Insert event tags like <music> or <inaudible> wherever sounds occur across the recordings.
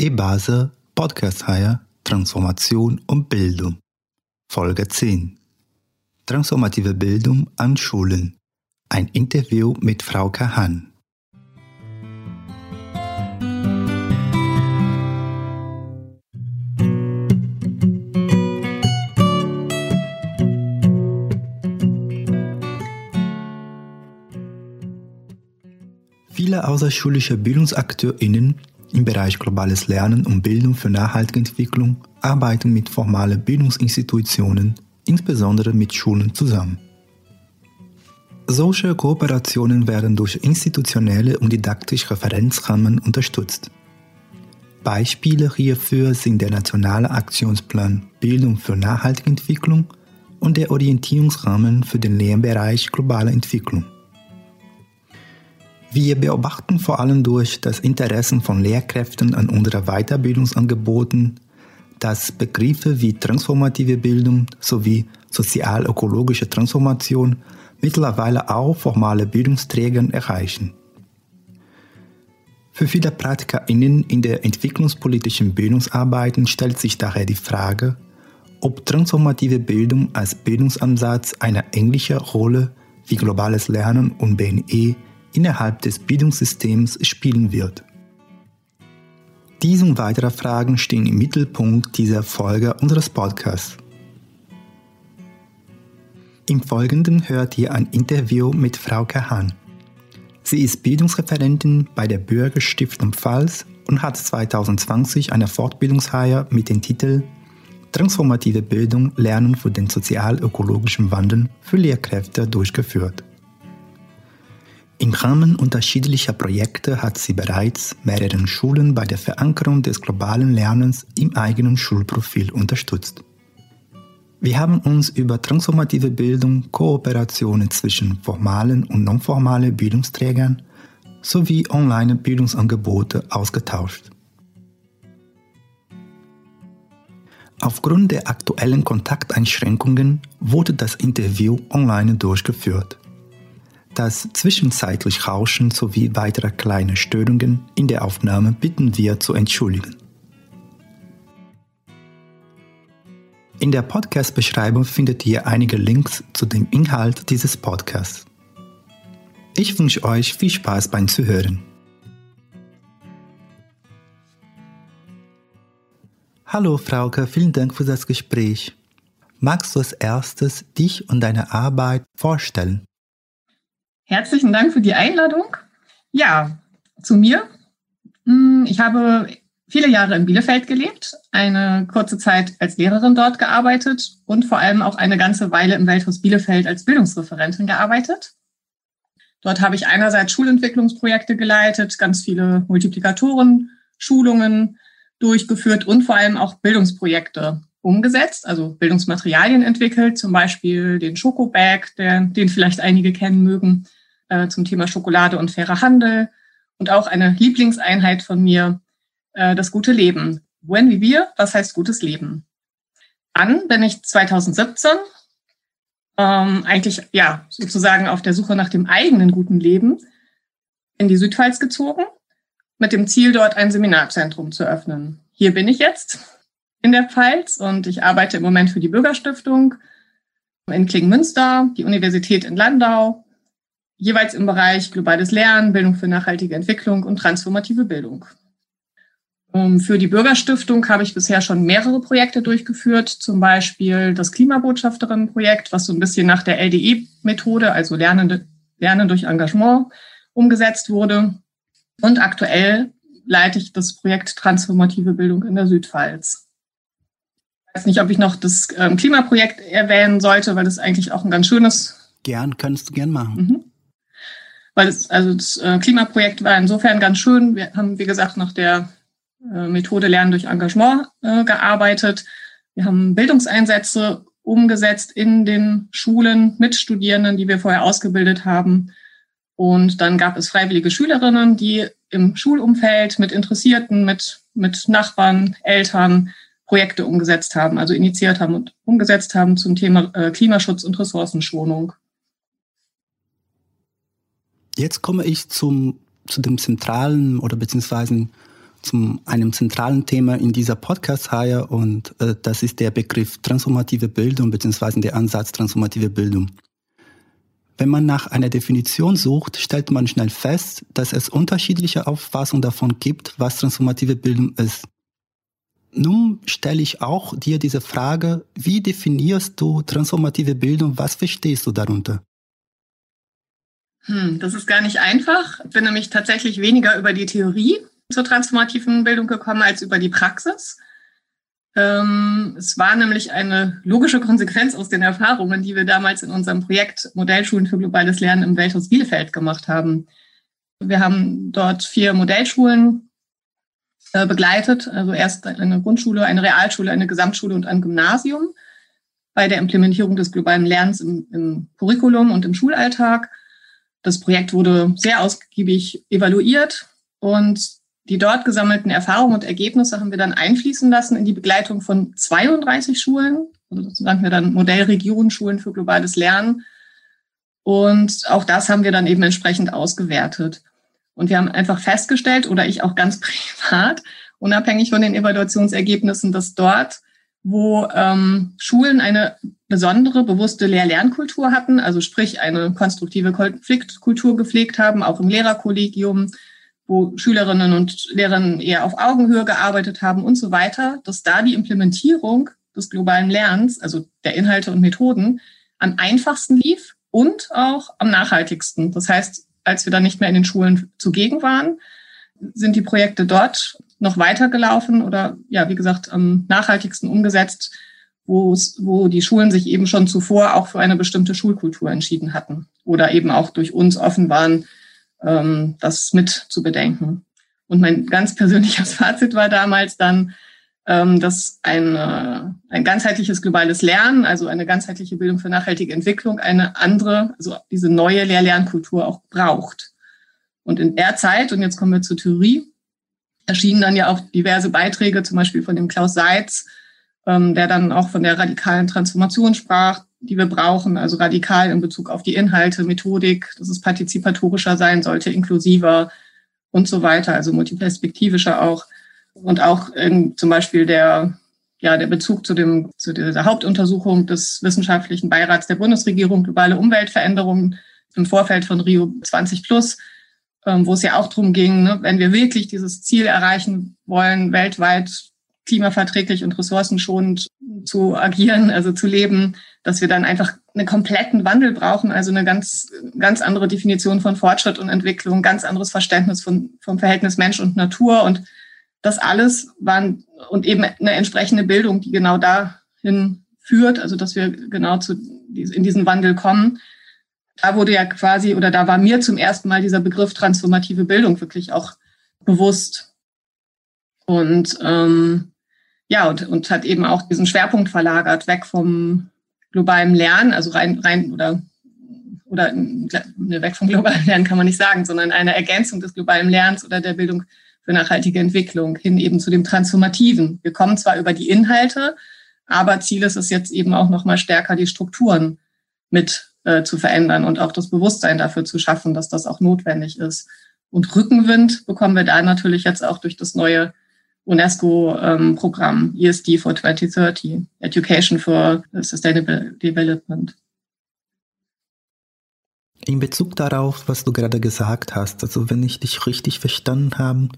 E-Base Podcast-Reihe Transformation und Bildung. Folge 10. Transformative Bildung an Schulen. Ein Interview mit Frau Kahan. Viele außerschulische BildungsakteurInnen im Bereich globales Lernen und Bildung für nachhaltige Entwicklung arbeiten mit formalen Bildungsinstitutionen, insbesondere mit Schulen zusammen. Solche Kooperationen werden durch institutionelle und didaktische Referenzrahmen unterstützt. Beispiele hierfür sind der Nationale Aktionsplan Bildung für nachhaltige Entwicklung und der Orientierungsrahmen für den Lehrbereich globale Entwicklung. Wir beobachten vor allem durch das Interesse von Lehrkräften an unseren Weiterbildungsangeboten, dass Begriffe wie transformative Bildung sowie sozial-ökologische Transformation mittlerweile auch formale Bildungsträger erreichen. Für viele PraktikerInnen in der entwicklungspolitischen Bildungsarbeiten stellt sich daher die Frage, ob transformative Bildung als Bildungsansatz eine ähnliche Rolle wie globales Lernen und BNE innerhalb des Bildungssystems spielen wird. Diese und weitere Fragen stehen im Mittelpunkt dieser Folge unseres Podcasts. Im Folgenden hört ihr ein Interview mit Frau Kahan. Sie ist Bildungsreferentin bei der Bürgerstiftung Pfalz und hat 2020 eine Fortbildungsreihe mit dem Titel Transformative Bildung Lernen für den sozial-ökologischen Wandel für Lehrkräfte durchgeführt. Im Rahmen unterschiedlicher Projekte hat sie bereits mehreren Schulen bei der Verankerung des globalen Lernens im eigenen Schulprofil unterstützt. Wir haben uns über transformative Bildung, Kooperationen zwischen formalen und nonformalen Bildungsträgern sowie Online-Bildungsangebote ausgetauscht. Aufgrund der aktuellen Kontakteinschränkungen wurde das Interview online durchgeführt. Das zwischenzeitlich Rauschen sowie weitere kleine Störungen in der Aufnahme bitten wir zu entschuldigen. In der Podcast-Beschreibung findet ihr einige Links zu dem Inhalt dieses Podcasts. Ich wünsche euch viel Spaß beim Zuhören. Hallo Frauke, vielen Dank für das Gespräch. Magst du als erstes dich und deine Arbeit vorstellen? Herzlichen Dank für die Einladung. Ja, zu mir. Hm, ich habe viele Jahre in Bielefeld gelebt, eine kurze Zeit als Lehrerin dort gearbeitet und vor allem auch eine ganze Weile im Welthaus Bielefeld als Bildungsreferentin gearbeitet. Dort habe ich einerseits Schulentwicklungsprojekte geleitet, ganz viele Multiplikatoren, Schulungen durchgeführt und vor allem auch Bildungsprojekte umgesetzt, also Bildungsmaterialien entwickelt, zum Beispiel den Schokobag, der, den vielleicht einige kennen mögen, äh, zum Thema Schokolade und fairer Handel und auch eine Lieblingseinheit von mir, äh, das gute Leben. Buen Vivir, was heißt gutes Leben? Dann bin ich 2017 ähm, eigentlich ja sozusagen auf der Suche nach dem eigenen guten Leben in die Südpfalz gezogen, mit dem Ziel, dort ein Seminarzentrum zu öffnen. Hier bin ich jetzt in der Pfalz und ich arbeite im Moment für die Bürgerstiftung in Klingmünster, die Universität in Landau jeweils im Bereich globales Lernen, Bildung für nachhaltige Entwicklung und transformative Bildung. Um, für die Bürgerstiftung habe ich bisher schon mehrere Projekte durchgeführt, zum Beispiel das Klimabotschafterinnenprojekt, was so ein bisschen nach der LDE-Methode, also Lernen, Lernen durch Engagement, umgesetzt wurde. Und aktuell leite ich das Projekt Transformative Bildung in der Südpfalz. Ich weiß nicht, ob ich noch das ähm, Klimaprojekt erwähnen sollte, weil das eigentlich auch ein ganz schönes. Gern, kannst du gern machen. Mhm weil es, also das äh, Klimaprojekt war insofern ganz schön. Wir haben, wie gesagt, nach der äh, Methode Lernen durch Engagement äh, gearbeitet. Wir haben Bildungseinsätze umgesetzt in den Schulen mit Studierenden, die wir vorher ausgebildet haben. Und dann gab es freiwillige Schülerinnen, die im Schulumfeld mit Interessierten, mit, mit Nachbarn, Eltern Projekte umgesetzt haben, also initiiert haben und umgesetzt haben zum Thema Klimaschutz und Ressourcenschonung. Jetzt komme ich zum, zu dem zentralen oder beziehungsweise zu einem zentralen Thema in dieser Podcast-Reihe und äh, das ist der Begriff transformative Bildung bzw. der Ansatz transformative Bildung. Wenn man nach einer Definition sucht, stellt man schnell fest, dass es unterschiedliche Auffassungen davon gibt, was transformative Bildung ist. Nun stelle ich auch dir diese Frage, wie definierst du transformative Bildung? Was verstehst du darunter? Hm, das ist gar nicht einfach. Ich bin nämlich tatsächlich weniger über die Theorie zur transformativen Bildung gekommen als über die Praxis. Ähm, es war nämlich eine logische Konsequenz aus den Erfahrungen, die wir damals in unserem Projekt Modellschulen für globales Lernen im Welthaus Bielefeld gemacht haben. Wir haben dort vier Modellschulen äh, begleitet, also erst eine Grundschule, eine Realschule, eine Gesamtschule und ein Gymnasium bei der Implementierung des globalen Lernens im, im Curriculum und im Schulalltag. Das Projekt wurde sehr ausgiebig evaluiert und die dort gesammelten Erfahrungen und Ergebnisse haben wir dann einfließen lassen in die Begleitung von 32 Schulen. Also das nannten wir dann Modellregion Schulen für globales Lernen. Und auch das haben wir dann eben entsprechend ausgewertet. Und wir haben einfach festgestellt, oder ich auch ganz <laughs> privat, unabhängig von den Evaluationsergebnissen, dass dort, wo ähm, Schulen eine besondere, bewusste Lehr-Lernkultur hatten, also sprich eine konstruktive Konfliktkultur gepflegt haben, auch im Lehrerkollegium, wo Schülerinnen und Lehrer eher auf Augenhöhe gearbeitet haben und so weiter, dass da die Implementierung des globalen Lernens, also der Inhalte und Methoden, am einfachsten lief und auch am nachhaltigsten. Das heißt, als wir dann nicht mehr in den Schulen zugegen waren, sind die Projekte dort noch weitergelaufen oder ja, wie gesagt, am nachhaltigsten umgesetzt, wo die Schulen sich eben schon zuvor auch für eine bestimmte Schulkultur entschieden hatten oder eben auch durch uns offen waren, ähm, das mit zu bedenken. Und mein ganz persönliches <laughs> Fazit war damals dann, ähm, dass ein, äh, ein ganzheitliches globales Lernen, also eine ganzheitliche Bildung für nachhaltige Entwicklung, eine andere, also diese neue Lehr-Lernkultur auch braucht. Und in der Zeit, und jetzt kommen wir zur Theorie, erschienen dann ja auch diverse Beiträge, zum Beispiel von dem Klaus Seitz, ähm, der dann auch von der radikalen Transformation sprach, die wir brauchen, also radikal in Bezug auf die Inhalte, Methodik, dass es partizipatorischer sein sollte, inklusiver und so weiter, also multiperspektivischer auch. Und auch in, zum Beispiel der, ja, der Bezug zu, dem, zu dieser Hauptuntersuchung des Wissenschaftlichen Beirats der Bundesregierung globale Umweltveränderungen im Vorfeld von Rio 20 Plus, wo es ja auch darum ging, ne, wenn wir wirklich dieses Ziel erreichen wollen, weltweit klimaverträglich und ressourcenschonend zu agieren, also zu leben, dass wir dann einfach einen kompletten Wandel brauchen, also eine ganz, ganz andere Definition von Fortschritt und Entwicklung, ganz anderes Verständnis von, vom Verhältnis Mensch und Natur und das alles waren und eben eine entsprechende Bildung, die genau dahin führt, also dass wir genau zu, in diesen Wandel kommen. Da wurde ja quasi, oder da war mir zum ersten Mal dieser Begriff transformative Bildung wirklich auch bewusst. Und ähm, ja, und, und hat eben auch diesen Schwerpunkt verlagert, weg vom globalen Lernen, also rein, rein oder, oder ne, weg vom globalen Lernen kann man nicht sagen, sondern eine Ergänzung des globalen Lernens oder der Bildung für nachhaltige Entwicklung hin eben zu dem Transformativen. Wir kommen zwar über die Inhalte, aber Ziel ist es jetzt eben auch nochmal stärker, die Strukturen mit äh, zu verändern und auch das Bewusstsein dafür zu schaffen, dass das auch notwendig ist. Und Rückenwind bekommen wir da natürlich jetzt auch durch das neue UNESCO-Programm ähm, ESD for 2030, Education for Sustainable Development. In Bezug darauf, was du gerade gesagt hast, also wenn ich dich richtig verstanden habe,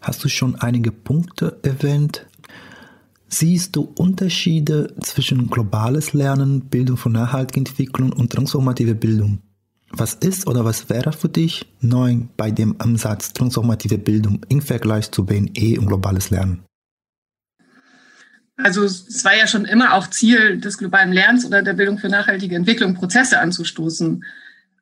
hast du schon einige Punkte erwähnt. Siehst du Unterschiede zwischen globales Lernen, Bildung für nachhaltige Entwicklung und transformative Bildung? Was ist oder was wäre für dich neu bei dem Ansatz transformative Bildung im Vergleich zu BNE und globales Lernen? Also es war ja schon immer auch Ziel des globalen Lernens oder der Bildung für nachhaltige Entwicklung, Prozesse anzustoßen.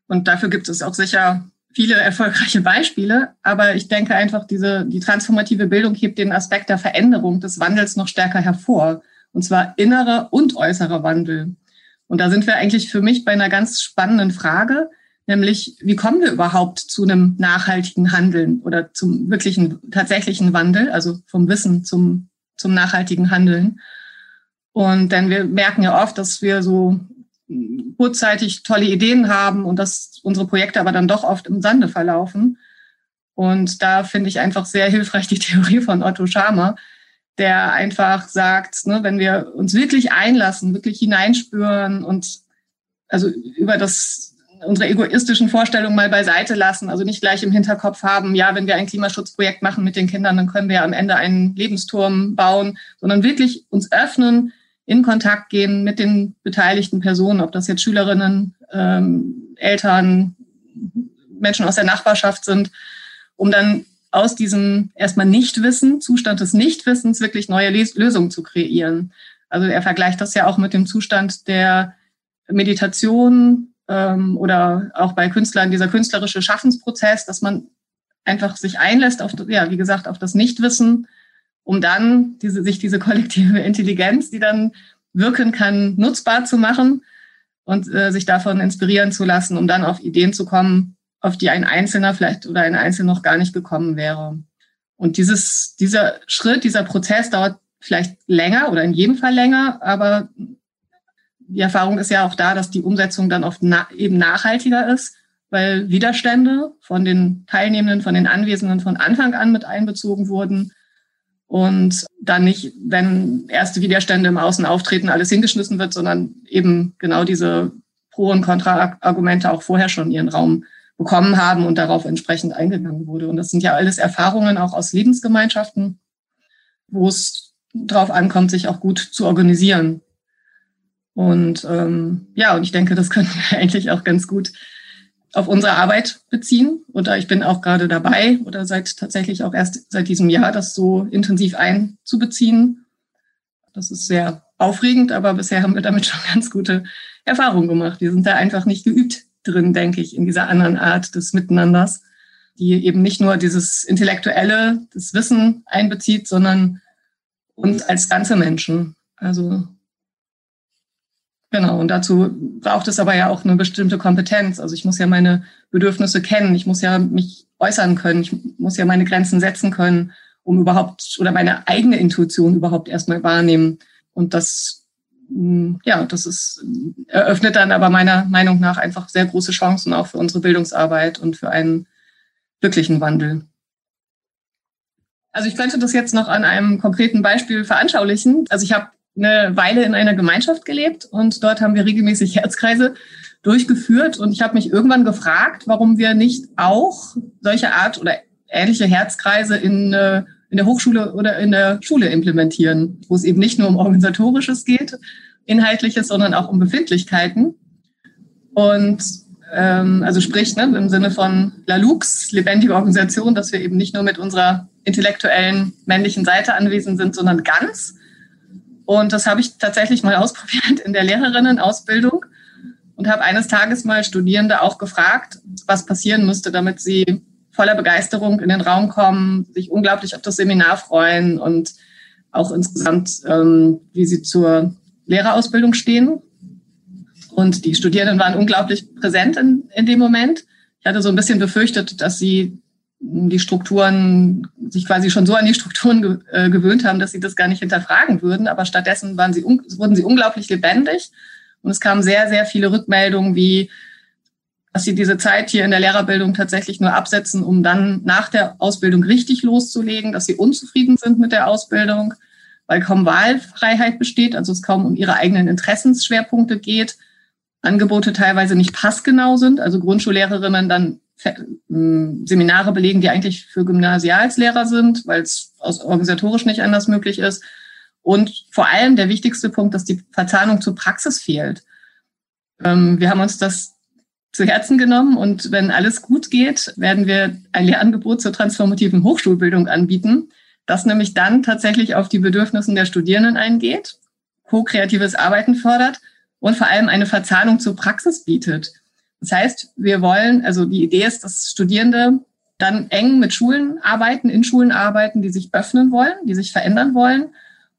Und dafür gibt es auch sicher viele erfolgreiche Beispiele. Aber ich denke einfach, diese, die transformative Bildung hebt den Aspekt der Veränderung, des Wandels noch stärker hervor. Und zwar innerer und äußerer Wandel. Und da sind wir eigentlich für mich bei einer ganz spannenden Frage, nämlich wie kommen wir überhaupt zu einem nachhaltigen Handeln oder zum wirklichen tatsächlichen Wandel, also vom Wissen zum, zum nachhaltigen Handeln. Und denn wir merken ja oft, dass wir so kurzzeitig tolle Ideen haben und dass unsere Projekte aber dann doch oft im Sande verlaufen. Und da finde ich einfach sehr hilfreich die <laughs> Theorie von Otto Scharmer, der einfach sagt, ne, wenn wir uns wirklich einlassen, wirklich hineinspüren und also über das unsere egoistischen Vorstellungen mal beiseite lassen, also nicht gleich im Hinterkopf haben, ja, wenn wir ein Klimaschutzprojekt machen mit den Kindern, dann können wir am Ende einen Lebensturm bauen, sondern wirklich uns öffnen, in Kontakt gehen mit den beteiligten Personen, ob das jetzt Schülerinnen, ähm, Eltern, Menschen aus der Nachbarschaft sind, um dann aus diesem erstmal Nichtwissen, Zustand des Nichtwissens, wirklich neue Lösungen zu kreieren. Also er vergleicht das ja auch mit dem Zustand der Meditation ähm, oder auch bei Künstlern dieser künstlerische Schaffensprozess, dass man einfach sich einlässt auf, ja, wie gesagt, auf das Nichtwissen, um dann diese, sich diese kollektive Intelligenz, die dann wirken kann, nutzbar zu machen und äh, sich davon inspirieren zu lassen, um dann auf Ideen zu kommen, auf die ein Einzelner vielleicht oder ein Einzelner noch gar nicht gekommen wäre. Und dieses, dieser Schritt, dieser Prozess dauert vielleicht länger oder in jedem Fall länger, aber die Erfahrung ist ja auch da, dass die Umsetzung dann oft na eben nachhaltiger ist, weil Widerstände von den Teilnehmenden, von den Anwesenden von Anfang an mit einbezogen wurden und dann nicht, wenn erste Widerstände im Außen auftreten, alles hingeschmissen wird, sondern eben genau diese Pro- und Kontra-Argumente auch vorher schon ihren Raum bekommen haben und darauf entsprechend eingegangen wurde. Und das sind ja alles Erfahrungen auch aus Lebensgemeinschaften, wo es darauf ankommt, sich auch gut zu organisieren. Und ähm, ja, und ich denke, das können wir <laughs> eigentlich auch ganz gut auf unsere Arbeit beziehen. Oder ich bin auch gerade dabei oder seit tatsächlich auch erst seit diesem Jahr das so intensiv einzubeziehen. Das ist sehr aufregend, aber bisher haben wir damit schon ganz gute Erfahrungen gemacht. Wir sind da einfach nicht geübt drin, denke ich, in dieser anderen Art des Miteinanders, die eben nicht nur dieses Intellektuelle, das Wissen einbezieht, sondern uns als ganze Menschen. Also Genau, und dazu braucht es aber ja auch eine bestimmte Kompetenz. Also ich muss ja meine Bedürfnisse kennen, ich muss ja mich äußern können, ich muss ja meine Grenzen setzen können, um überhaupt oder meine eigene Intuition überhaupt erstmal wahrnehmen. Und das, hm, ja, das ist, eröffnet dann aber meiner Meinung nach einfach sehr große Chancen auch für unsere Bildungsarbeit und für einen wirklichen Wandel. Also ich könnte das jetzt noch an einem konkreten Beispiel veranschaulichen. Also ich habe eine Weile in einer Gemeinschaft gelebt und dort haben wir regelmäßig Herzkreise durchgeführt. Und ich habe mich irgendwann gefragt, warum wir nicht auch solche Art oder ähnliche Herzkreise in, äh, in der Hochschule oder in der Schule implementieren, wo es eben nicht nur um organisatorisches geht, inhaltliches, sondern auch um Befindlichkeiten. Und ähm, also sprich ne, im Sinne von La Lux, lebendige Organisation, dass wir eben nicht nur mit unserer intellektuellen männlichen Seite anwesend sind, sondern ganz und das habe ich tatsächlich mal <laughs> ausprobiert in der Lehrerinnenausbildung und habe eines Tages mal Studierende auch gefragt, was passieren müsste, damit sie voller Begeisterung in den Raum kommen, sich unglaublich auf das Seminar freuen und auch insgesamt, ähm, wie sie zur Lehrerausbildung stehen. Und die Studierenden waren unglaublich präsent in, in dem Moment. Ich hatte so ein bisschen befürchtet, dass sie die Strukturen, sich quasi schon so an die Strukturen ge äh, gewöhnt haben, dass sie das gar nicht hinterfragen würden. Aber stattdessen waren sie, wurden sie unglaublich lebendig. Und es kamen sehr, sehr viele Rückmeldungen, wie, dass sie diese Zeit hier in der Lehrerbildung tatsächlich nur absetzen, um dann nach der Ausbildung richtig loszulegen, dass sie unzufrieden sind mit der Ausbildung, weil kaum Wahlfreiheit besteht, also es kaum um ihre eigenen Interessensschwerpunkte geht, Angebote teilweise nicht passgenau sind, also Grundschullehrerinnen dann Seminare belegen, die eigentlich für Gymnasialslehrer sind, weil es organisatorisch nicht anders möglich ist. Und vor allem der wichtigste Punkt, dass die Verzahnung zur Praxis fehlt. Ähm, wir haben uns das zu Herzen genommen und wenn alles gut geht, werden wir ein Lehrangebot zur transformativen Hochschulbildung anbieten, das nämlich dann tatsächlich auf die Bedürfnisse der Studierenden eingeht, co-kreatives Arbeiten fördert und vor allem eine Verzahnung zur Praxis bietet. Das heißt, wir wollen, also die Idee ist, dass Studierende dann eng mit Schulen arbeiten, in Schulen arbeiten, die sich öffnen wollen, die sich verändern wollen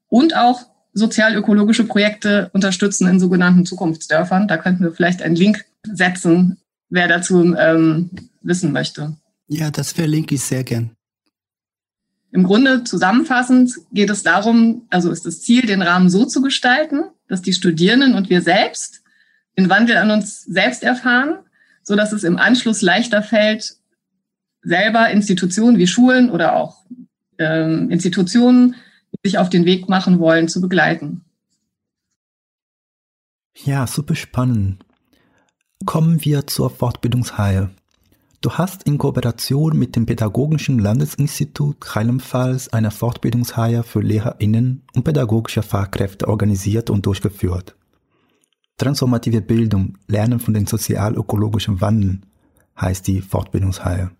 und auch sozial-ökologische Projekte unterstützen in sogenannten Zukunftsdörfern. Da könnten wir vielleicht einen Link setzen, wer dazu ähm, wissen möchte. Ja, das verlinke ich sehr gern. Im Grunde zusammenfassend geht es darum, also ist das Ziel, den Rahmen so zu gestalten, dass die Studierenden und wir selbst den Wandel an uns selbst erfahren, so dass es im Anschluss leichter fällt, selber Institutionen wie Schulen oder auch ähm, Institutionen, die sich auf den Weg machen wollen, zu begleiten. Ja, super spannend. Kommen wir zur Fortbildungsreihe. Du hast in Kooperation mit dem Pädagogischen Landesinstitut Rheinland-Pfalz eine Fortbildungsreihe für LehrerInnen und pädagogische Fachkräfte organisiert und durchgeführt. Transformative Bildung, Lernen von den sozial-ökologischen Wandel heißt die Fortbildungsreihe.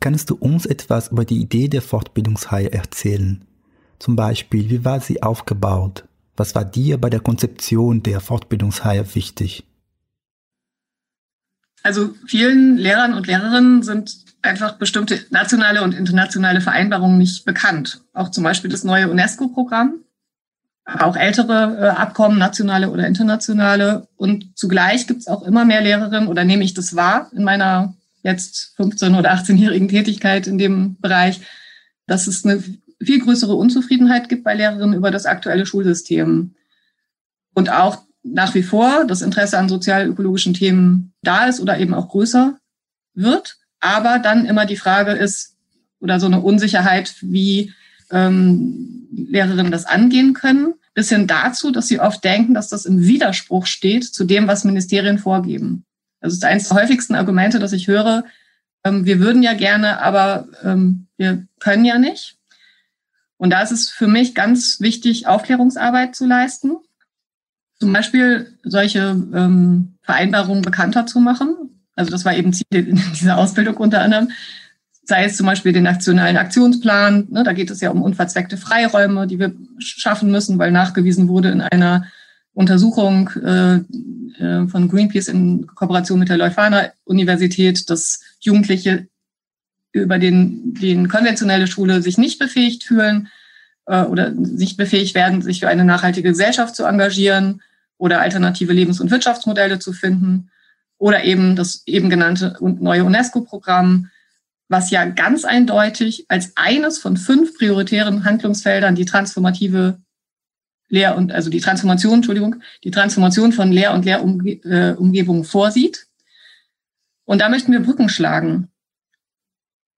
Kannst du uns etwas über die Idee der Fortbildungsreihe erzählen? Zum Beispiel, wie war sie aufgebaut? Was war dir bei der Konzeption der Fortbildungsreihe wichtig? Also vielen Lehrern und Lehrerinnen sind einfach bestimmte nationale und internationale Vereinbarungen nicht bekannt. Auch zum Beispiel das neue UNESCO-Programm, auch ältere äh, Abkommen, nationale oder internationale. Und zugleich gibt es auch immer mehr Lehrerinnen, oder nehme ich das wahr in meiner jetzt 15- oder 18-jährigen Tätigkeit in dem Bereich, dass es eine viel größere Unzufriedenheit gibt bei Lehrerinnen über das aktuelle Schulsystem. Und auch nach wie vor das Interesse an sozial-ökologischen Themen da ist oder eben auch größer wird. Aber dann immer die Frage ist, oder so eine Unsicherheit, wie ähm, Lehrerinnen das angehen können, bis hin dazu, dass sie oft denken, dass das im Widerspruch steht zu dem, was Ministerien vorgeben. Das ist eines der häufigsten Argumente, dass ich höre, ähm, wir würden ja gerne, aber ähm, wir können ja nicht. Und da ist es für mich ganz wichtig, Aufklärungsarbeit zu leisten zum Beispiel solche ähm, Vereinbarungen bekannter zu machen. Also das war eben Ziel dieser Ausbildung unter anderem. Sei es zum Beispiel den nationalen Aktionsplan. Ne, da geht es ja um unverzweckte Freiräume, die wir schaffen müssen, weil nachgewiesen wurde in einer Untersuchung äh, äh, von Greenpeace in Kooperation mit der Leuphana Universität, dass Jugendliche über den, den konventionelle Schule sich nicht befähigt fühlen, äh, oder nicht befähigt werden, sich für eine nachhaltige Gesellschaft zu engagieren oder alternative Lebens- und Wirtschaftsmodelle zu finden oder eben das eben genannte neue UNESCO-Programm, was ja ganz eindeutig als eines von fünf prioritären Handlungsfeldern die transformative Lehr- und also die Transformation, Entschuldigung, die Transformation von Lehr- und Lehrumgebungen äh, vorsieht. Und da möchten wir Brücken schlagen.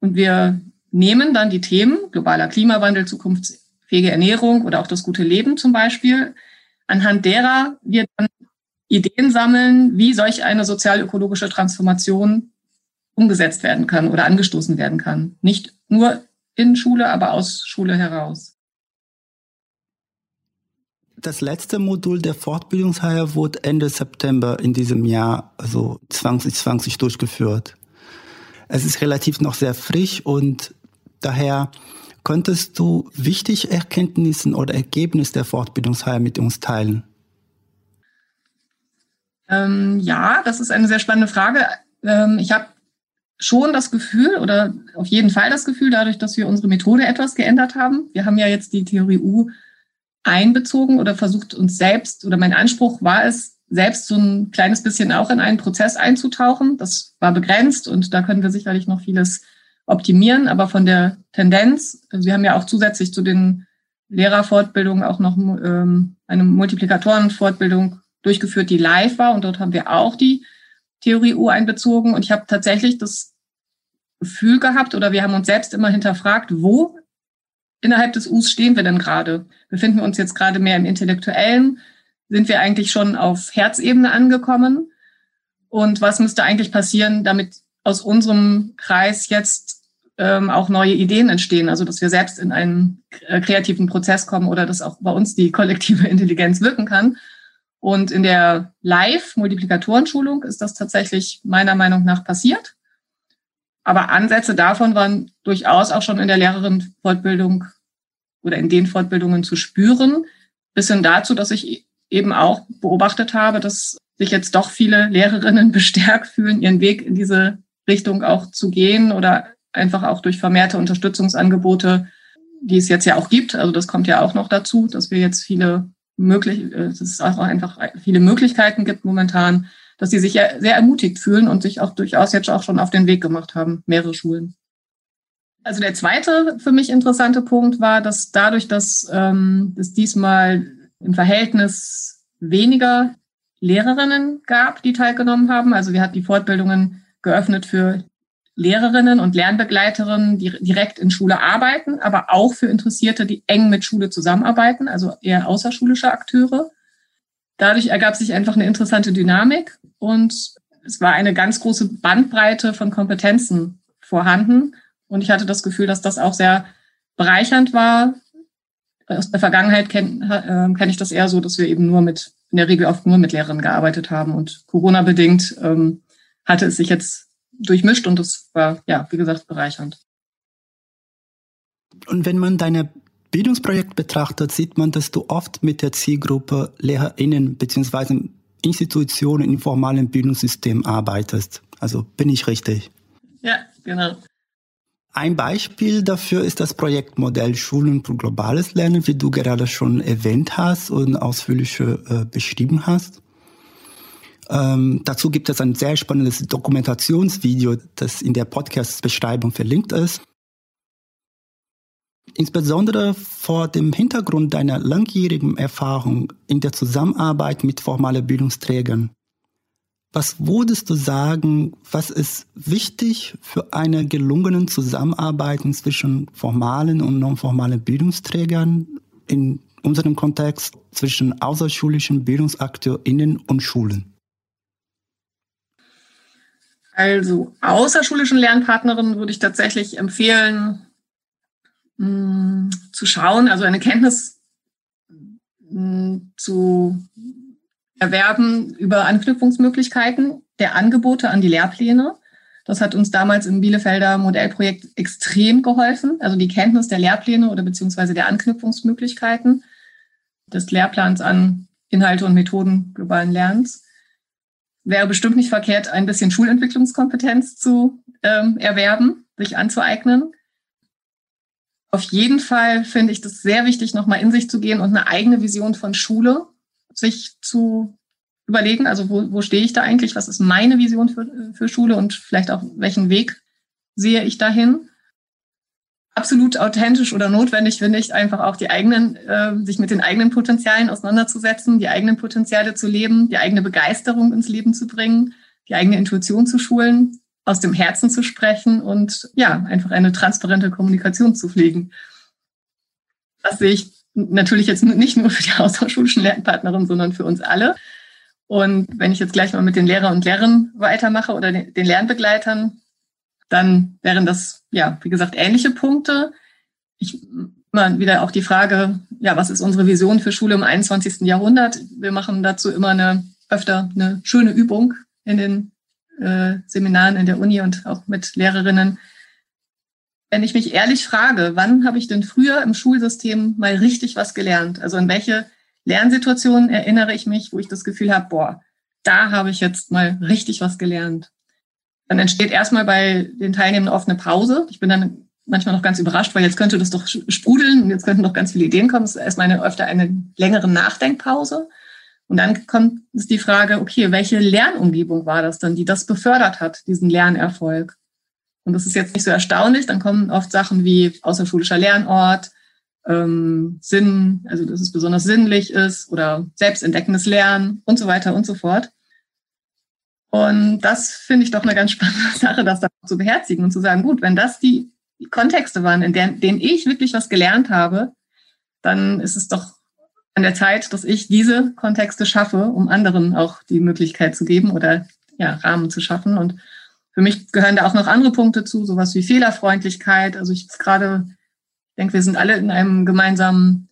Und wir nehmen dann die Themen globaler Klimawandel, Zukunfts fähige Ernährung oder auch das gute Leben zum Beispiel, anhand derer wir dann Ideen sammeln, wie solch eine sozial-ökologische Transformation umgesetzt werden kann oder angestoßen werden kann. Nicht nur in Schule, aber aus Schule heraus. Das letzte Modul der Fortbildungsreihe wurde Ende September in diesem Jahr, also 2020, durchgeführt. Es ist relativ noch sehr frisch und daher Könntest du wichtige Erkenntnisse oder Ergebnisse der Fortbildungsreihe mit uns teilen? Ähm, ja, das ist eine sehr spannende Frage. Ähm, ich habe schon das Gefühl oder auf jeden Fall das Gefühl, dadurch, dass wir unsere Methode etwas geändert haben. Wir haben ja jetzt die Theorie U einbezogen oder versucht uns selbst oder mein Anspruch war es, selbst so ein kleines bisschen auch in einen Prozess einzutauchen. Das war begrenzt und da können wir sicherlich noch vieles optimieren, aber von der Tendenz, also wir haben ja auch zusätzlich zu den Lehrerfortbildungen auch noch ähm, eine Multiplikatorenfortbildung durchgeführt, die live war und dort haben wir auch die Theorie U einbezogen und ich habe tatsächlich das Gefühl gehabt oder wir haben uns selbst immer hinterfragt, wo innerhalb des Us stehen wir denn gerade? Befinden wir uns jetzt gerade mehr im Intellektuellen? Sind wir eigentlich schon auf Herzebene angekommen? Und was müsste eigentlich passieren, damit aus unserem Kreis jetzt ähm, auch neue Ideen entstehen, also dass wir selbst in einen äh, kreativen Prozess kommen oder dass auch bei uns die kollektive <laughs> Intelligenz wirken kann. Und in der Live-Multiplikatorenschulung ist das tatsächlich meiner Meinung nach passiert. Aber Ansätze davon waren durchaus auch schon in der Lehrerinnenfortbildung oder in den Fortbildungen zu spüren, bis hin dazu, dass ich eben auch beobachtet habe, dass sich jetzt doch viele Lehrerinnen <laughs> bestärkt fühlen, ihren Weg in diese Richtung auch zu gehen oder einfach auch durch vermehrte Unterstützungsangebote, die es jetzt ja auch gibt. Also das kommt ja auch noch dazu, dass wir jetzt viele möglich, äh, dass es auch einfach viele Möglichkeiten gibt momentan, dass sie sich ja sehr ermutigt fühlen und sich auch durchaus jetzt auch schon auf den Weg gemacht haben, mehrere Schulen. Also der zweite für mich interessante Punkt war, dass dadurch, dass ähm, es diesmal im Verhältnis weniger Lehrerinnen gab, die teilgenommen haben, also wir hatten die Fortbildungen geöffnet für Lehrerinnen und Lernbegleiterinnen, die direkt in Schule arbeiten, aber auch für Interessierte, die eng mit Schule zusammenarbeiten, also eher außerschulische Akteure. Dadurch ergab sich einfach eine interessante Dynamik und es war eine ganz große Bandbreite von Kompetenzen vorhanden. Und ich hatte das Gefühl, dass das auch sehr bereichernd war. Aus der Vergangenheit kenne äh, kenn ich das eher so, dass wir eben nur mit, in der Regel oft nur mit Lehrern gearbeitet haben. Und Corona-bedingt ähm, hatte es sich jetzt durchmischt und das war, ja, wie gesagt, bereichernd. Und wenn man deine Bildungsprojekte betrachtet, sieht man, dass du oft mit der Zielgruppe LehrerInnen bzw. Institutionen im formalen Bildungssystem arbeitest. Also bin ich richtig? Ja, genau. Ein Beispiel dafür ist das Projektmodell Schulen für globales Lernen, wie du gerade schon erwähnt hast und ausführlich äh, beschrieben hast. Ähm, dazu gibt es ein sehr spannendes Dokumentationsvideo, das in der Podcast-Beschreibung verlinkt ist. Insbesondere vor dem Hintergrund deiner langjährigen Erfahrung in der Zusammenarbeit mit formalen Bildungsträgern. Was würdest du sagen, was ist wichtig für eine gelungene Zusammenarbeit zwischen formalen und nonformalen Bildungsträgern in unserem Kontext zwischen außerschulischen BildungsakteurInnen und Schulen? Also außerschulischen Lernpartnerinnen würde ich tatsächlich empfehlen, mh, hm, zu schauen, also eine Kenntnis mh, hm, zu erwerben über Anknüpfungsmöglichkeiten der Angebote an die Lehrpläne. Das hat uns damals im Bielefelder Modellprojekt extrem geholfen. Also die Kenntnis der Lehrpläne oder beziehungsweise der Anknüpfungsmöglichkeiten des Lehrplans an Inhalte und Methoden globalen Lernens wäre bestimmt nicht verkehrt, ein bisschen Schulentwicklungskompetenz zu ähm, erwerben, sich anzueignen. Auf jeden Fall finde ich das sehr wichtig, nochmal in sich zu gehen und eine eigene Vision von Schule sich zu überlegen. Also wo, wo stehe ich da eigentlich? Was ist meine Vision für, für Schule und vielleicht auch welchen Weg sehe ich dahin? Absolut authentisch oder notwendig finde ich einfach auch die eigenen, äh, sich mit den eigenen Potenzialen auseinanderzusetzen, die eigenen Potenziale zu leben, die eigene Begeisterung ins Leben zu bringen, die eigene Intuition zu schulen, aus dem Herzen zu sprechen und ja, einfach eine transparente Kommunikation zu pflegen. Das sehe ich natürlich jetzt nicht nur für die außerschulischen Lernpartnerin, sondern für uns alle. Und wenn ich jetzt gleich mal mit den Lehrer und Lehrern weitermache oder den Lernbegleitern, dann wären das, ja, wie gesagt, ähnliche Punkte. Ich immer wieder auch die Frage, ja, was ist unsere Vision für Schule im 21. Jahrhundert? Wir machen dazu immer eine, öfter eine schöne Übung in den äh, Seminaren in der Uni und auch mit Lehrerinnen. Wenn ich mich ehrlich frage, wann habe ich denn früher im Schulsystem mal richtig was gelernt? Also in welche Lernsituationen erinnere ich mich, wo ich das Gefühl habe, boah, da habe ich jetzt mal richtig was gelernt. Dann entsteht erstmal bei den Teilnehmern oft eine Pause. Ich bin dann manchmal noch ganz überrascht, weil jetzt könnte das doch sprudeln und jetzt könnten noch ganz viele Ideen kommen. Es ist erstmal eine, öfter eine längere Nachdenkpause. Und dann kommt es die Frage, okay, welche Lernumgebung war das dann, die das befördert hat, diesen Lernerfolg? Und das ist jetzt nicht so erstaunlich. Dann kommen oft Sachen wie außerschulischer Lernort, ähm, Sinn, also dass es besonders sinnlich ist oder selbstentdeckendes Lernen und so weiter und so fort. Und das finde ich doch eine ganz spannende <laughs> Sache, das da zu beherzigen und zu sagen, gut, wenn das die, Kontexte waren, in denen, ich wirklich was gelernt habe, dann ist es doch an der Zeit, dass ich diese Kontexte schaffe, um anderen auch die Möglichkeit zu geben oder ja, Rahmen zu schaffen. Und für mich gehören da auch noch andere Punkte zu, sowas wie Fehlerfreundlichkeit. Also ich gerade, denke, wir sind alle in einem gemeinsamen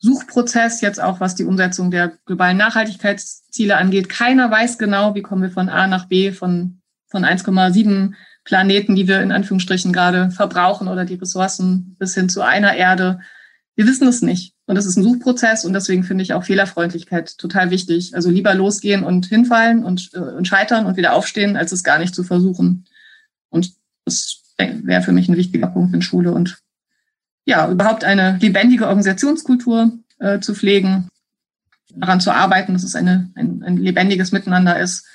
Suchprozess, jetzt auch was die Umsetzung der globalen Nachhaltigkeitsziele angeht. Keiner weiß genau, wie kommen wir von A nach B, von, von 1,7 Planeten, die wir in Anführungsstrichen gerade verbrauchen oder die Ressourcen bis hin zu einer Erde. Wir wissen es nicht. Und das ist ein Suchprozess und deswegen finde ich auch Fehlerfreundlichkeit total wichtig. Also lieber losgehen und hinfallen und, äh, und scheitern und wieder aufstehen, als es gar nicht zu versuchen. Und das wäre für mich ein wichtiger Punkt in Schule und ja, überhaupt eine lebendige Organisationskultur äh, zu pflegen, daran zu arbeiten, dass es eine, ein, ein lebendiges Miteinander ist.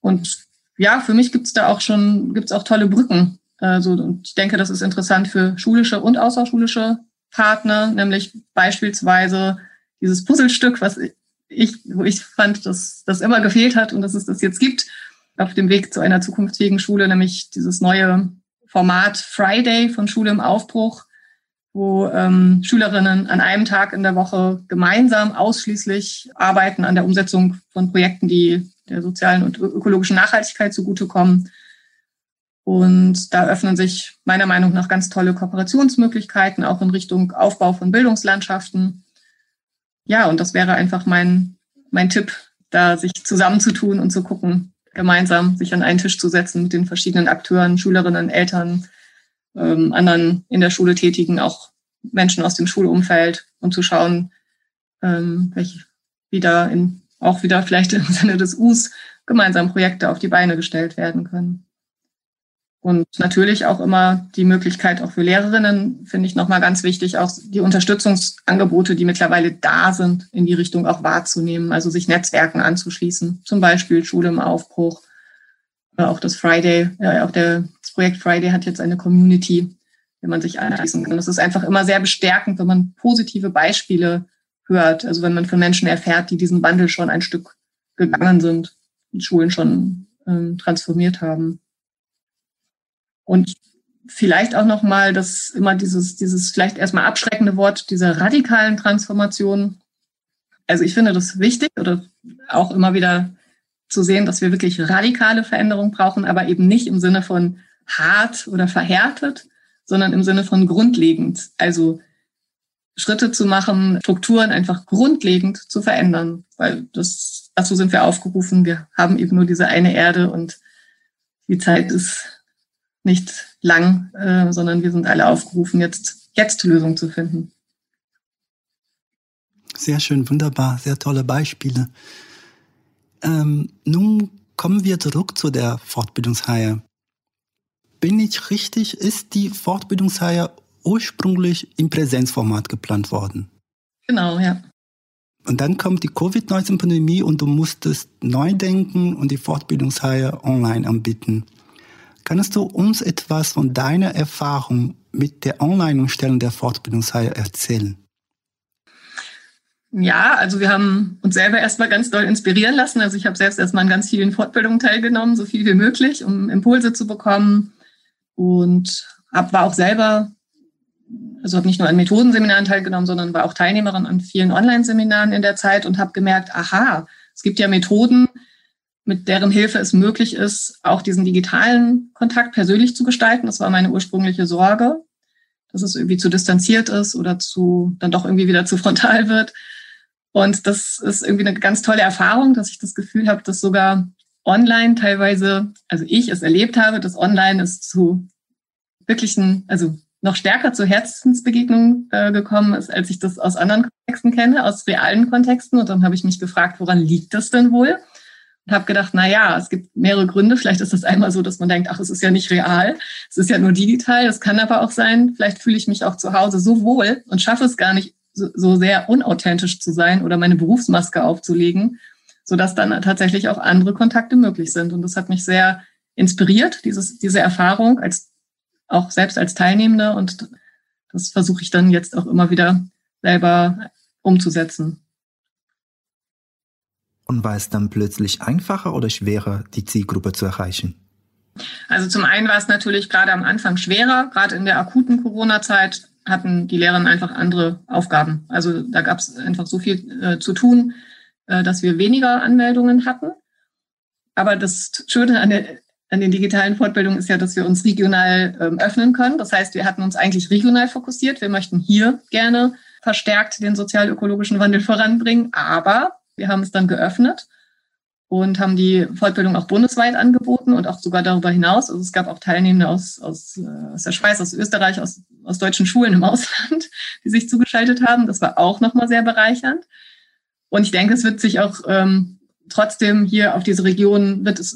Und ja, für mich gibt es da auch schon, gibt es auch tolle Brücken. Also, und ich denke, das ist interessant für schulische und außerschulische Partner, nämlich beispielsweise dieses Puzzlestück, was ich, wo ich fand, dass das immer gefehlt hat und dass es das jetzt gibt, auf dem Weg zu einer zukunftsfähigen Schule, nämlich dieses neue Format Friday von Schule im Aufbruch, wo ähm, Schülerinnen an einem Tag in der Woche gemeinsam ausschließlich arbeiten an der Umsetzung von Projekten, die der sozialen und ökologischen Nachhaltigkeit zugutekommen. Und da öffnen sich meiner Meinung nach ganz tolle Kooperationsmöglichkeiten, auch in Richtung Aufbau von Bildungslandschaften. Ja, und das wäre einfach mein, mein Tipp, da sich zusammenzutun und zu gucken, gemeinsam sich an einen Tisch zu setzen mit den verschiedenen Akteuren, Schülerinnen, Eltern, ähm, anderen in der Schule tätigen, auch Menschen aus dem Schulumfeld und zu schauen, ähm, welche wieder in, auch wieder vielleicht im Sinne des Us gemeinsam Projekte auf die Beine gestellt werden können. Und natürlich auch immer die Möglichkeit auch für Lehrerinnen, finde ich nochmal ganz wichtig, auch die Unterstützungsangebote, die mittlerweile da sind, in die Richtung auch wahrzunehmen, also sich Netzwerken anzuschließen, zum Beispiel Schule im Aufbruch, auch das Friday, ja, auch der, Projekt Friday hat jetzt eine Community, wenn man sich anschließen kann. Das ist einfach immer sehr bestärkend, wenn man positive Beispiele hört, also wenn man von Menschen erfährt, die diesen Wandel schon ein Stück gegangen sind und Schulen schon ähm, transformiert haben. Und vielleicht auch nochmal das immer dieses, dieses vielleicht erstmal abschreckende Wort dieser radikalen Transformation. Also ich finde das wichtig oder auch immer wieder zu sehen, dass wir wirklich radikale Veränderungen brauchen, aber eben nicht im Sinne von hart oder verhärtet, sondern im Sinne von grundlegend. Also Schritte zu machen, Strukturen einfach grundlegend zu verändern, weil das, dazu sind wir aufgerufen. Wir haben eben nur diese eine Erde und die Zeit ist nicht lang, äh, sondern wir sind alle aufgerufen, jetzt, jetzt Lösungen zu finden. Sehr schön, wunderbar, sehr tolle Beispiele. Ähm, nun kommen wir zurück zu der Fortbildungsreihe. Bin ich richtig, ist die Fortbildungsreihe ursprünglich im Präsenzformat geplant worden? Genau, ja. Und dann kommt die Covid-19-Pandemie und du musstest neu denken und die Fortbildungsreihe online anbieten. Kannst du uns etwas von deiner Erfahrung mit der Online-Umstellung der Fortbildungsreihe erzählen? Ja, also wir haben uns selber erstmal ganz doll inspirieren lassen. Also ich habe selbst erstmal an ganz vielen Fortbildungen teilgenommen, so viel wie möglich, um Impulse zu bekommen. Und hab, war auch selber, also habe nicht nur an Methodenseminaren teilgenommen, sondern war auch Teilnehmerin an vielen Online-Seminaren in der Zeit und habe gemerkt, aha, es gibt ja Methoden, mit deren Hilfe es möglich ist, auch diesen digitalen Kontakt persönlich zu gestalten. Das war meine ursprüngliche Sorge, dass es irgendwie zu distanziert ist oder zu, dann doch irgendwie wieder zu frontal wird. Und das ist irgendwie eine ganz tolle Erfahrung, dass ich das Gefühl habe, dass sogar online teilweise, also ich es erlebt habe, dass online es zu wirklichen, also noch stärker zu Herzensbegegnungen äh, gekommen ist, als ich das aus anderen Kontexten kenne, aus realen Kontexten. Und dann habe ich mich gefragt, woran liegt das denn wohl? und habe gedacht, na ja, es gibt mehrere Gründe. Vielleicht ist das einmal so, dass man denkt, ach, es ist ja nicht real, es ist ja nur digital. Das kann aber auch sein. Vielleicht fühle ich mich auch zu Hause so wohl und schaffe es gar nicht so, so sehr unauthentisch zu sein oder meine Berufsmaske aufzulegen, so dass dann tatsächlich auch andere Kontakte möglich sind. Und das hat mich sehr inspiriert, dieses, diese Erfahrung als auch selbst als Teilnehmende. Und das versuche ich dann jetzt auch immer wieder selber umzusetzen. Und war es dann plötzlich einfacher oder schwerer, die Zielgruppe zu erreichen? Also zum einen war es natürlich gerade am Anfang schwerer. Gerade in der akuten Corona-Zeit hatten die Lehrerinnen einfach andere Aufgaben. Also da gab es einfach so viel äh, zu tun, äh, dass wir weniger Anmeldungen hatten. Aber das Schöne an, der, an den digitalen Fortbildungen ist ja, dass wir uns regional ähm, öffnen können. Das heißt, wir hatten uns eigentlich regional fokussiert. Wir möchten hier gerne verstärkt den sozial-ökologischen Wandel voranbringen. Aber wir haben es dann geöffnet und haben die Fortbildung auch bundesweit angeboten und auch sogar darüber hinaus. Also es gab auch Teilnehmende aus, aus, äh, aus der Schweiz, aus Österreich, aus, aus deutschen Schulen im <laughs> Ausland, die sich zugeschaltet haben. Das war auch nochmal sehr bereichernd. Und ich denke, es wird sich auch ähm, trotzdem hier auf diese Region wird es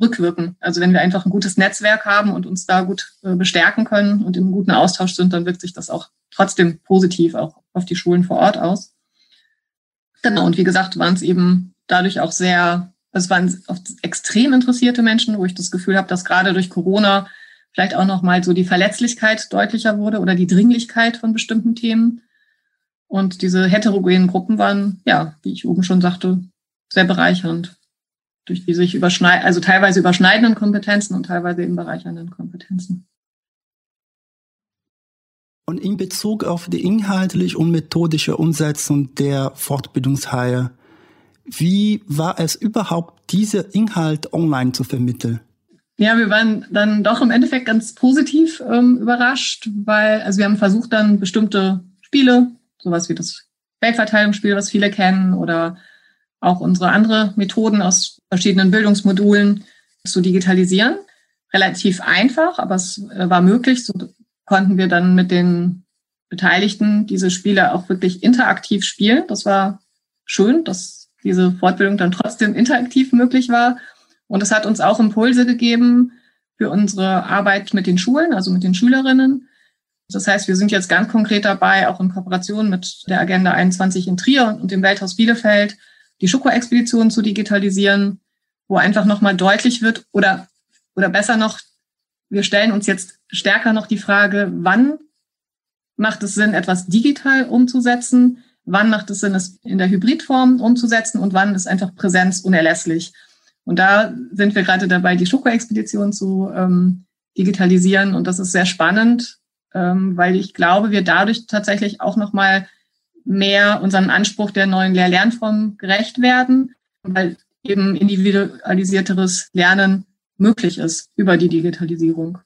rückwirken. Also wenn wir einfach ein gutes Netzwerk haben und uns da gut äh, bestärken können und im guten Austausch sind, dann wirkt sich das auch trotzdem positiv auch auf die Schulen vor Ort aus. Genau, und wie gesagt, waren es eben dadurch auch sehr, also es waren oft extrem interessierte Menschen, wo ich das Gefühl habe, dass gerade durch Corona vielleicht auch nochmal so die Verletzlichkeit deutlicher wurde oder die Dringlichkeit von bestimmten Themen. Und diese heterogenen Gruppen waren, ja, wie ich oben schon sagte, sehr bereichernd. durch die sich überschneiden, also teilweise überschneidenden Kompetenzen und teilweise eben bereichernden Kompetenzen. Und in Bezug auf die inhaltliche und methodische Umsetzung der Fortbildungsreihe, wie war es überhaupt, diese Inhalt online zu vermitteln? Ja, wir waren dann doch im Endeffekt ganz positiv ähm, überrascht, weil, also wir haben versucht dann bestimmte Spiele, sowas wie das Weltverteilungsspiel, was viele kennen, oder auch unsere andere Methoden aus verschiedenen Bildungsmodulen zu digitalisieren. Relativ einfach, aber es äh, war möglich. So konnten wir dann mit den Beteiligten diese Spiele auch wirklich interaktiv spielen. Das war schön, dass diese Fortbildung dann trotzdem interaktiv möglich war. Und es hat uns auch Impulse gegeben für unsere Arbeit mit den Schulen, also mit den Schülerinnen. Das heißt, wir sind jetzt ganz konkret dabei, auch in Kooperation mit der Agenda 21 in Trier und dem Welthaus Bielefeld, die Schoko-Expedition zu digitalisieren, wo einfach nochmal deutlich wird oder, oder besser noch, wir stellen uns jetzt stärker noch die Frage, wann macht es Sinn, etwas digital umzusetzen? Wann macht es Sinn, es in der Hybridform umzusetzen? Und wann ist einfach Präsenz unerlässlich? Und da sind wir gerade dabei, die Schoko-Expedition zu ähm, digitalisieren. Und das ist sehr spannend, ähm, weil ich glaube, wir dadurch tatsächlich auch nochmal mehr unserem Anspruch der neuen Lehr-Lernform gerecht werden, weil eben individualisierteres Lernen möglich ist über die Digitalisierung.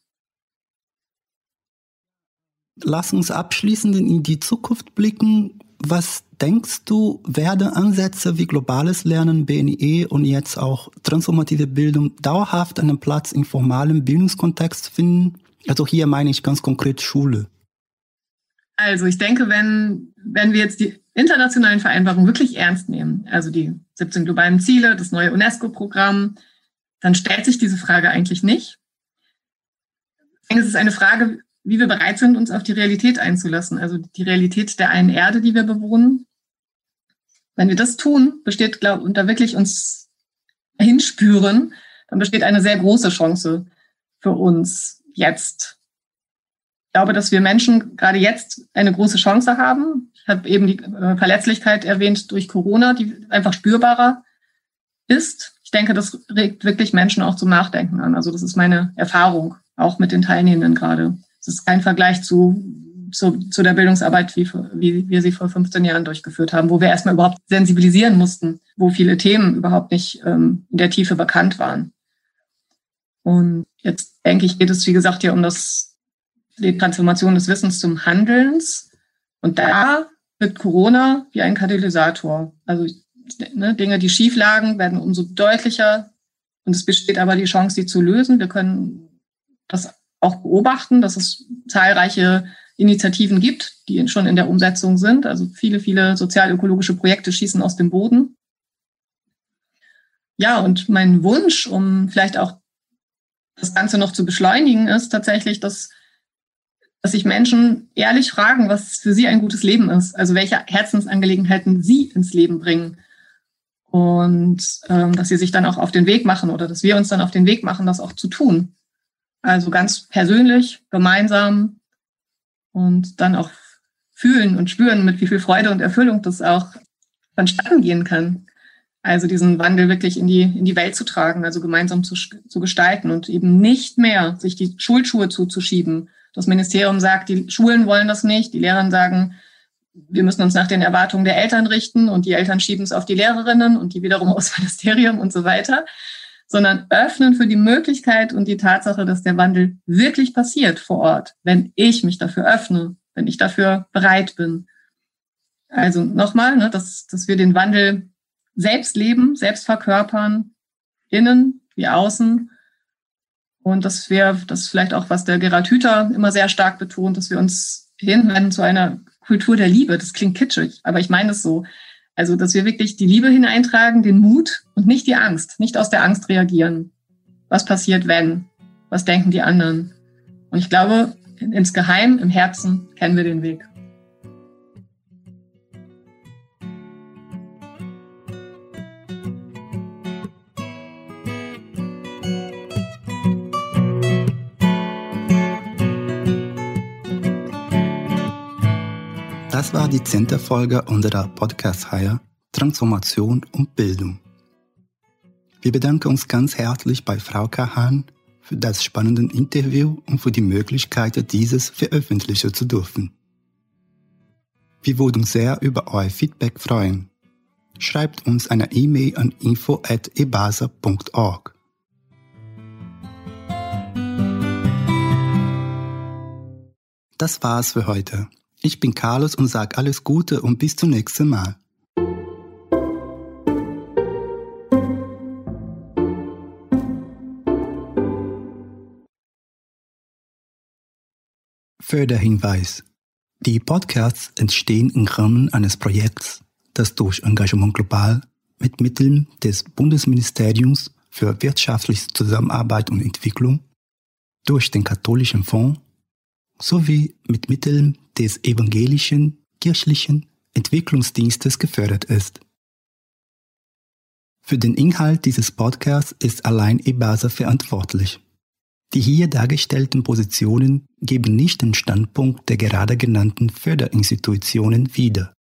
Lass uns abschließend in die Zukunft blicken. Was denkst du, werden Ansätze wie globales Lernen, BNE und jetzt auch transformative Bildung dauerhaft einen Platz im formalen Bildungskontext finden? Also hier meine ich ganz konkret Schule. Also ich denke, wenn, wenn wir jetzt die internationalen Vereinbarungen wirklich ernst nehmen, also die 17 globalen Ziele, das neue UNESCO-Programm, dann stellt sich diese Frage eigentlich nicht. Es ist eine Frage, wie wir bereit sind, uns auf die Realität einzulassen, also die Realität der einen Erde, die wir bewohnen. Wenn wir das tun, besteht, glaube ich, und da wirklich uns hinspüren, dann besteht eine sehr große Chance für uns jetzt glaube, dass wir Menschen gerade jetzt eine große Chance haben. Ich habe eben die äh, Verletzlichkeit erwähnt durch Corona, die einfach spürbarer ist. Ich denke, das regt wirklich Menschen auch zum Nachdenken an. Also das ist meine Erfahrung, auch mit den Teilnehmenden gerade. Es ist kein Vergleich zu, zu, zu der Bildungsarbeit, wie, wie wir sie vor 15 Jahren durchgeführt haben, wo wir erstmal überhaupt sensibilisieren mussten, wo viele Themen überhaupt nicht ähm, in der Tiefe bekannt waren. Und jetzt denke ich, geht es, wie gesagt, ja um das die Transformation des Wissens zum Handelns. Und da wird Corona wie ein Katalysator. Also ne, Dinge, die schief lagen, werden umso deutlicher. Und es besteht aber die Chance, sie zu lösen. Wir können das auch beobachten, dass es zahlreiche Initiativen gibt, die schon in der Umsetzung sind. Also viele, viele sozial-ökologische Projekte schießen aus dem Boden. Ja, und mein Wunsch, um vielleicht auch das Ganze noch zu beschleunigen, ist tatsächlich, dass dass sich Menschen ehrlich fragen, was für sie ein gutes Leben ist, also welche Herzensangelegenheiten sie ins Leben bringen. Und ähm, dass sie sich dann auch auf den Weg machen oder dass wir uns dann auf den Weg machen, das auch zu tun. Also ganz persönlich, gemeinsam und dann auch fühlen und spüren, mit wie viel Freude und Erfüllung das auch vonstatten gehen kann. Also diesen Wandel wirklich in die, in die Welt zu tragen, also gemeinsam zu, zu gestalten und eben nicht mehr sich die Schulschuhe zuzuschieben das Ministerium sagt, die Schulen wollen das nicht. Die Lehrer sagen, wir müssen uns nach den Erwartungen der Eltern richten und die Eltern schieben es auf die Lehrerinnen und die wiederum aufs <laughs> Ministerium und so weiter, sondern öffnen für die Möglichkeit und die Tatsache, dass der Wandel wirklich passiert vor Ort, wenn ich mich dafür öffne, wenn ich dafür bereit bin. Also nochmal, ne, dass, dass wir den Wandel selbst leben, selbst verkörpern, innen wie außen und das wäre das vielleicht auch, was der Gerald Hüther immer sehr stark betont, dass wir uns hinwenden zu einer Kultur der Liebe. Das klingt kitschig, aber ich meine es so. Also, dass wir wirklich die Liebe hineintragen, den Mut und nicht die Angst, nicht aus der Angst reagieren. Was passiert, wenn? Was denken die anderen? Und ich glaube, insgeheim, im Herzen kennen wir den Weg. Das war die zehnte Folge unserer Podcast-Reihe Transformation und Bildung. Wir bedanken uns ganz herzlich bei Frau Kahan für das spannende Interview und für die Möglichkeit, dieses veröffentlichen zu dürfen. Wir würden sehr über euer Feedback freuen. Schreibt uns eine E-Mail an info@ebasa.org. Das war's für heute. Ich bin Carlos und sage alles Gute und bis zum nächsten Mal. Förderhinweis. Die Podcasts entstehen im Rahmen eines Projekts, das durch Engagement global mit Mitteln des Bundesministeriums für wirtschaftliche Zusammenarbeit und Entwicklung, durch den Katholischen Fonds sowie mit Mitteln des evangelischen kirchlichen Entwicklungsdienstes gefördert ist. Für den Inhalt dieses Podcasts ist allein EBASA verantwortlich. Die hier dargestellten Positionen geben nicht den Standpunkt der gerade genannten Förderinstitutionen wider.